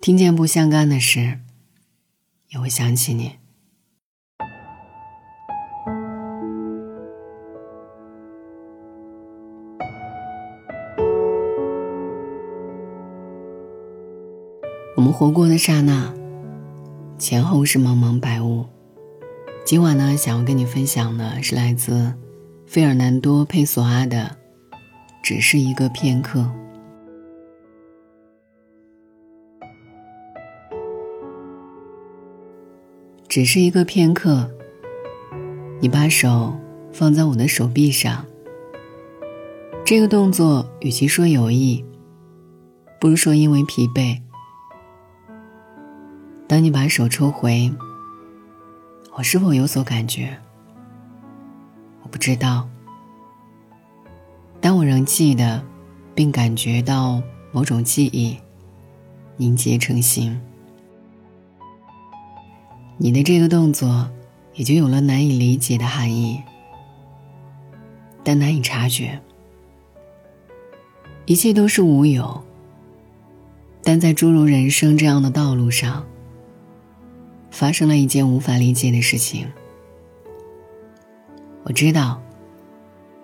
听见不相干的事，也会想起你。我们活过的刹那，前后是茫茫白雾。今晚呢，想要跟你分享的是来自费尔南多·佩索阿的《只是一个片刻》。只是一个片刻，你把手放在我的手臂上。这个动作与其说有意，不如说因为疲惫。当你把手抽回，我是否有所感觉？我不知道，但我仍记得，并感觉到某种记忆凝结成形。你的这个动作，也就有了难以理解的含义，但难以察觉。一切都是无有，但在诸如人生这样的道路上，发生了一件无法理解的事情。我知道，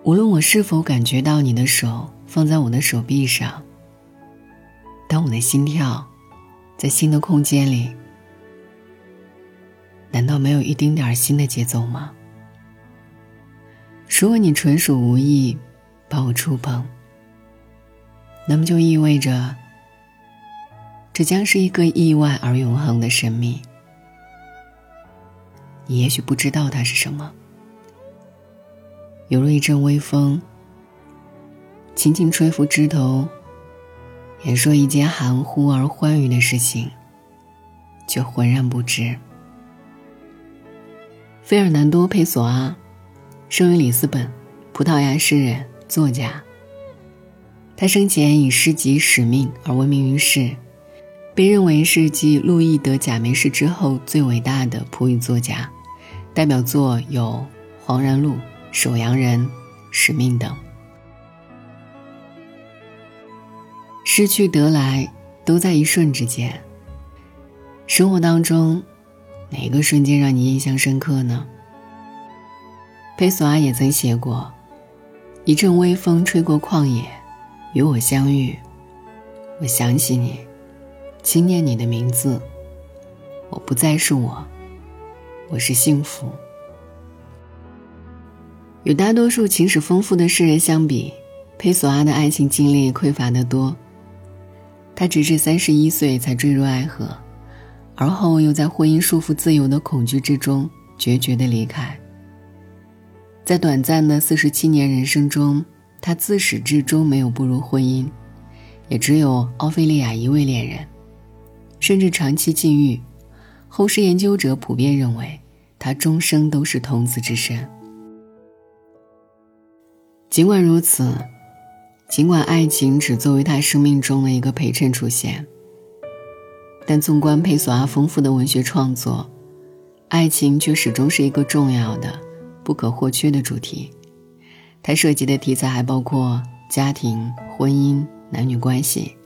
无论我是否感觉到你的手放在我的手臂上，当我的心跳在新的空间里。难道没有一丁点儿新的节奏吗？如果你纯属无意把我触碰，那么就意味着这将是一个意外而永恒的神秘。你也许不知道它是什么，犹如一阵微风，轻轻吹拂枝头，言说一件含糊而欢愉的事情，却浑然不知。费尔南多·佩索阿，生于里斯本，葡萄牙诗人、作家。他生前以诗集《使命》而闻名于世，被认为是继路易·德·贾梅士之后最伟大的葡语作家。代表作有《黄然录》《守阳人》《使命》等。失去得来，都在一瞬之间。生活当中。哪个瞬间让你印象深刻呢？佩索阿也曾写过：“一阵微风吹过旷野，与我相遇，我想起你，轻念你的名字。我不再是我，我是幸福。”与大多数情史丰富的诗人相比，佩索阿的爱情经历匮乏得多。他直至三十一岁才坠入爱河。而后又在婚姻束缚自由的恐惧之中决绝的离开。在短暂的四十七年人生中，他自始至终没有步入婚姻，也只有奥菲利亚一位恋人，甚至长期禁欲。后世研究者普遍认为，他终生都是童子之身。尽管如此，尽管爱情只作为他生命中的一个陪衬出现。但纵观佩索阿丰富的文学创作，爱情却始终是一个重要的、不可或缺的主题。他涉及的题材还包括家庭、婚姻、男女关系，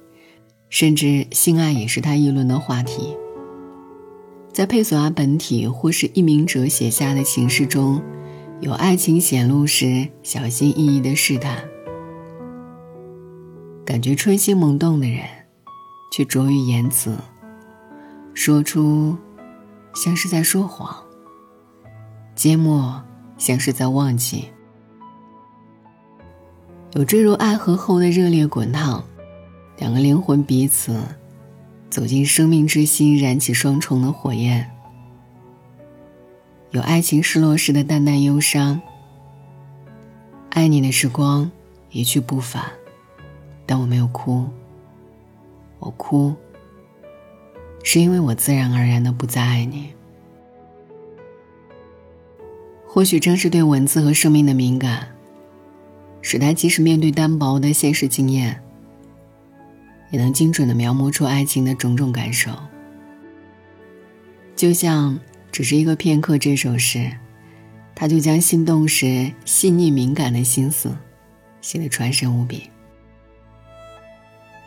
甚至性爱也是他议论的话题。在佩索阿本体或是佚名者写下的情诗中，有爱情显露时小心翼翼的试探，感觉春心萌动的人，却拙于言辞。说出，像是在说谎；缄默，像是在忘记。有坠入爱河后的热烈滚烫，两个灵魂彼此走进生命之心，燃起双重的火焰。有爱情失落时的淡淡忧伤。爱你的时光一去不返，但我没有哭。我哭。是因为我自然而然的不再爱你。或许正是对文字和生命的敏感，使他即使面对单薄的现实经验，也能精准的描摹出爱情的种种感受。就像只是一个片刻这首诗，他就将心动时细腻敏感的心思，写得传神无比。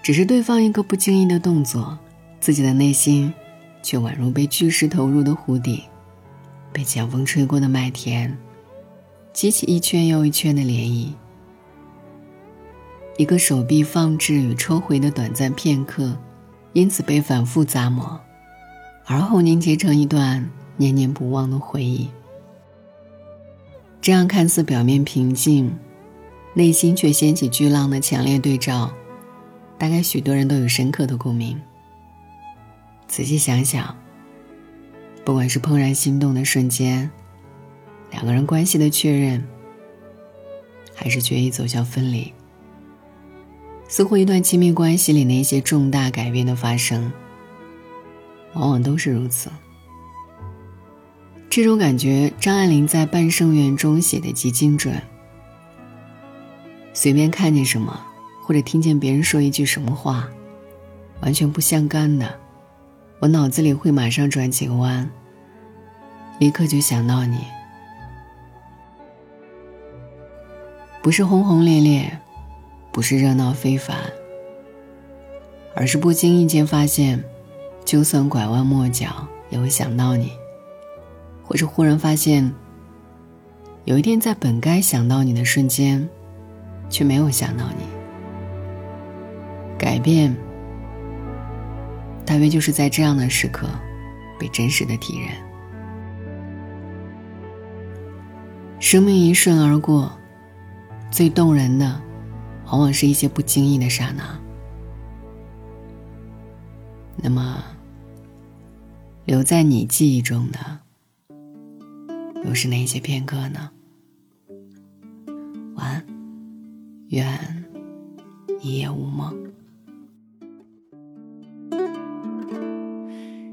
只是对方一个不经意的动作。自己的内心却宛如被巨石投入的湖底，被强风吹过的麦田，激起一圈又一圈的涟漪。一个手臂放置与抽回的短暂片刻，因此被反复咂摸，而后凝结成一段念念不忘的回忆。这样看似表面平静，内心却掀起巨浪的强烈对照，大概许多人都有深刻的共鸣。仔细想想，不管是怦然心动的瞬间，两个人关系的确认，还是决意走向分离。似乎一段亲密关系里那些重大改变的发生，往往都是如此。这种感觉，张爱玲在《半生缘》中写的极精准。随便看见什么，或者听见别人说一句什么话，完全不相干的，我脑子里会马上转几个弯，立刻就想到你。不是轰轰烈烈。不是热闹非凡，而是不经意间发现，就算拐弯抹角也会想到你，或者忽然发现，有一天在本该想到你的瞬间，却没有想到你。改变，大约就是在这样的时刻，被真实的体认。生命一瞬而过，最动人的。往往是一些不经意的刹那。那么，留在你记忆中的，又是哪些片刻呢？晚安，愿一夜无梦。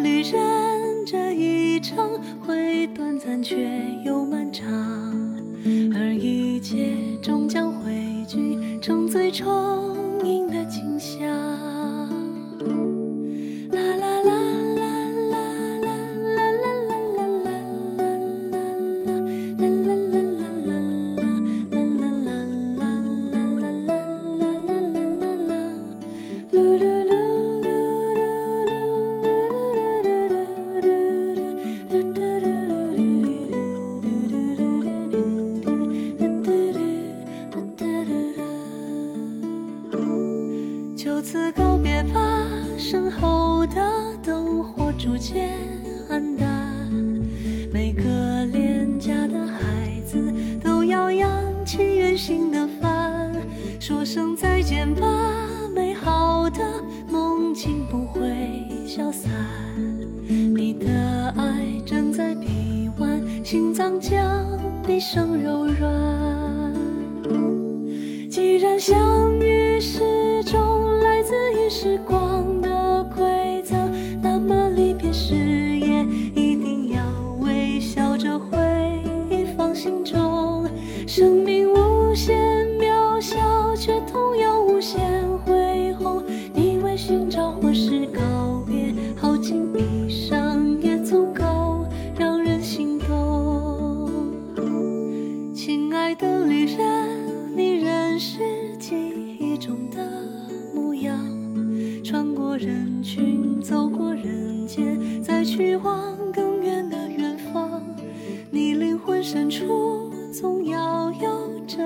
旅人，这一程会短暂，却又漫长，而一切终将汇聚成最终就此告别吧，身后的灯火逐渐暗淡，每个恋家的孩子都要扬起远行的帆，说声再见吧，美好的梦境不会消散，你的爱正在臂弯，心脏将毕生柔软，既然相。穿过人群，走过人间，再去往更远的远方，你灵魂深处总要有着。